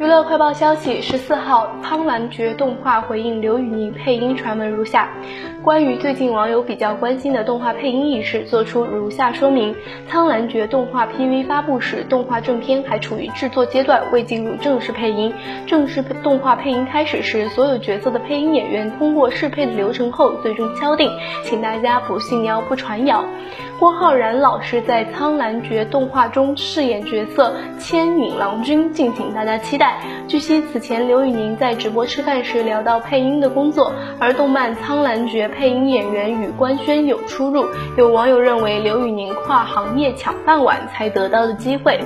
娱乐快报消息：十四号，《苍兰诀》动画回应刘宇宁配音传闻如下。关于最近网友比较关心的动画配音一事，做出如下说明：《苍兰诀》动画 PV 发布时，动画正片还处于制作阶段，未进入正式配音。正式动画配音开始时，所有角色的配音演员通过试配的流程后，最终敲定，请大家不信谣不传谣。郭浩然老师在《苍兰诀》动画中饰演角色千影郎君，敬请大家期待。据悉，此前刘宇宁在直播吃饭时聊到配音的工作，而动漫《苍兰诀》配音演员与官宣有出入。有网友认为刘宇宁跨行业抢饭碗才得到的机会。